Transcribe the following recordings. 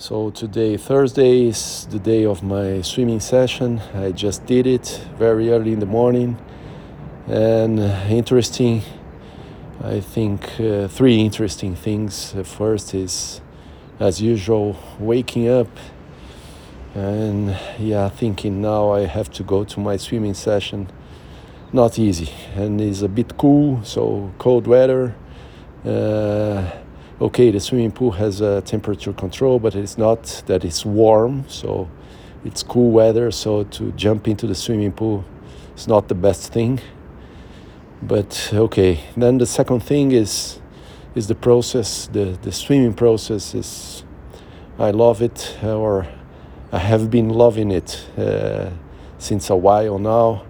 So today, Thursday, is the day of my swimming session. I just did it very early in the morning, and interesting. I think uh, three interesting things. The first is, as usual, waking up and yeah, thinking now I have to go to my swimming session. Not easy, and it's a bit cool, so cold weather. Uh, okay, the swimming pool has a temperature control, but it's not that it's warm, so it's cool weather. So to jump into the swimming pool is not the best thing. But okay, then the second thing is is the process. The the swimming process is I love it, or I have been loving it uh, since a while now.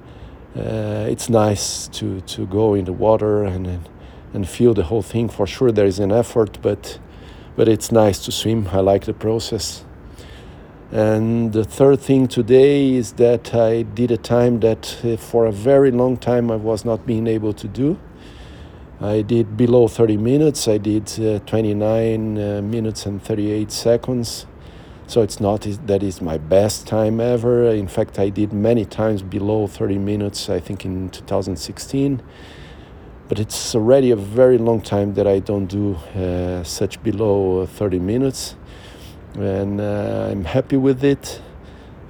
Uh, it's nice to to go in the water and. and and feel the whole thing. For sure, there is an effort, but but it's nice to swim. I like the process. And the third thing today is that I did a time that uh, for a very long time I was not being able to do. I did below 30 minutes. I did uh, 29 uh, minutes and 38 seconds. So it's not that is my best time ever. In fact, I did many times below 30 minutes. I think in 2016 but it's already a very long time that I don't do uh, such below 30 minutes, and uh, I'm happy with it.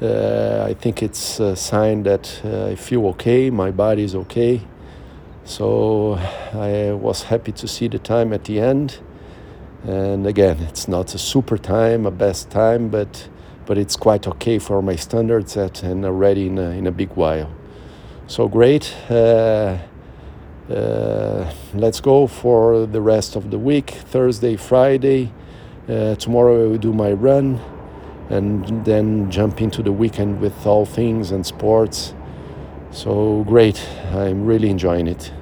Uh, I think it's a sign that uh, I feel okay, my body is okay. So I was happy to see the time at the end. And again, it's not a super time, a best time, but but it's quite okay for my standards at, and already in a, in a big while. So great. Uh, uh, let's go for the rest of the week Thursday, Friday. Uh, tomorrow I will do my run and then jump into the weekend with all things and sports. So great, I'm really enjoying it.